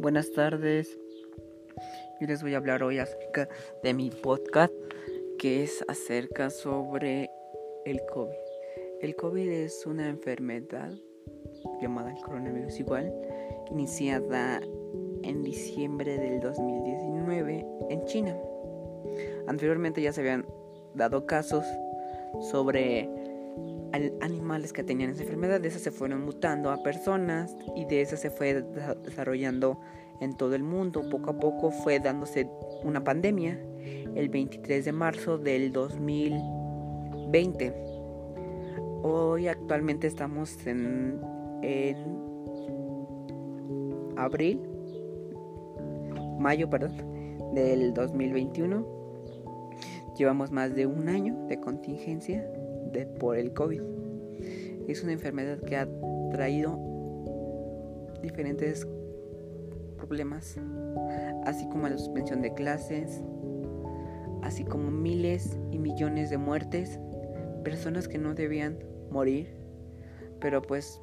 Buenas tardes. Yo les voy a hablar hoy acerca de mi podcast que es acerca sobre el COVID. El COVID es una enfermedad llamada el coronavirus igual, iniciada en diciembre del 2019 en China. Anteriormente ya se habían dado casos sobre animales que tenían esa enfermedad, de esas se fueron mutando a personas y de esas se fue desarrollando en todo el mundo. Poco a poco fue dándose una pandemia el 23 de marzo del 2020. Hoy actualmente estamos en, en abril, mayo, perdón, del 2021. Llevamos más de un año de contingencia por el COVID. Es una enfermedad que ha traído diferentes problemas, así como la suspensión de clases, así como miles y millones de muertes, personas que no debían morir, pero pues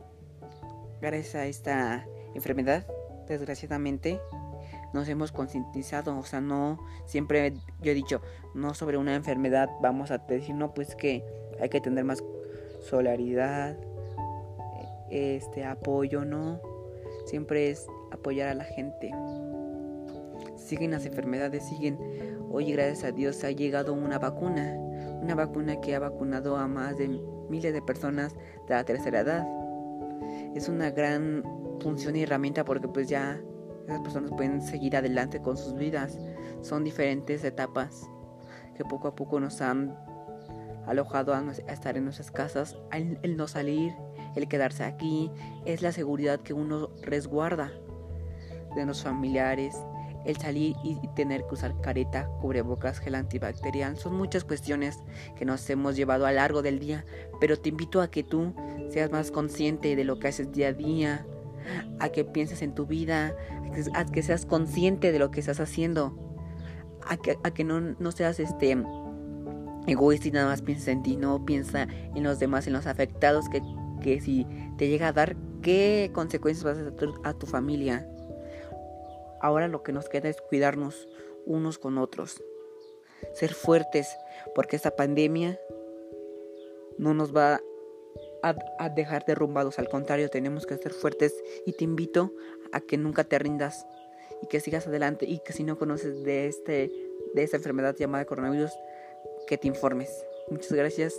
gracias a esta enfermedad, desgraciadamente, nos hemos concientizado, o sea, no siempre yo he dicho, no sobre una enfermedad vamos a decir, no, pues que hay que tener más solidaridad, este apoyo, no, siempre es apoyar a la gente. Siguen las enfermedades, siguen. Hoy, gracias a Dios, ha llegado una vacuna, una vacuna que ha vacunado a más de miles de personas de la tercera edad. Es una gran función y herramienta porque pues ya esas personas pueden seguir adelante con sus vidas. Son diferentes etapas que poco a poco nos han alojado a, estar en nuestras casas, el, no salir, el quedarse aquí, es la seguridad que uno resguarda de los familiares, el salir y tener que usar careta, cubrebocas, gel antibacterial. Son muchas cuestiones que nos hemos llevado a lo largo del día, pero te invito a que tú seas más consciente de lo que haces día a día, a que pienses en tu vida, a que seas consciente de lo que estás haciendo, a que, no, no seas este egoísta y nada más pienses en ti, no piensa en los demás, en los afectados, que, que si te llega a dar, ¿qué consecuencias vas a hacer a tu familia? Ahora lo que nos queda es cuidarnos unos con otros, ser fuertes, porque esta pandemia no nos va a, dejar derrumbados. Al contrario, tenemos que ser fuertes y te invito a que nunca te rindas y que sigas adelante y que si no conoces de, este, de esta enfermedad llamada coronavirus, que te informes. Muchas gracias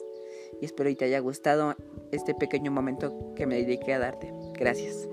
y espero que te haya gustado este pequeño momento que me dediqué a darte. Gracias.